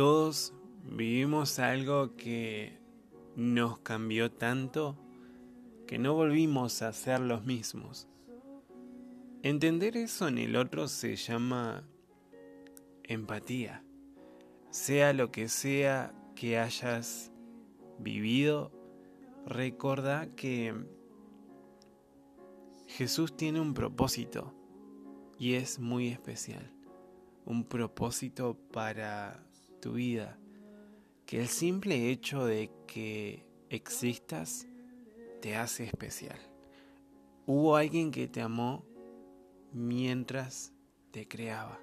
Todos vivimos algo que nos cambió tanto que no volvimos a ser los mismos. Entender eso en el otro se llama empatía. Sea lo que sea que hayas vivido, recuerda que Jesús tiene un propósito y es muy especial. Un propósito para tu vida. Que el simple hecho de que existas te hace especial. Hubo alguien que te amó mientras te creaba.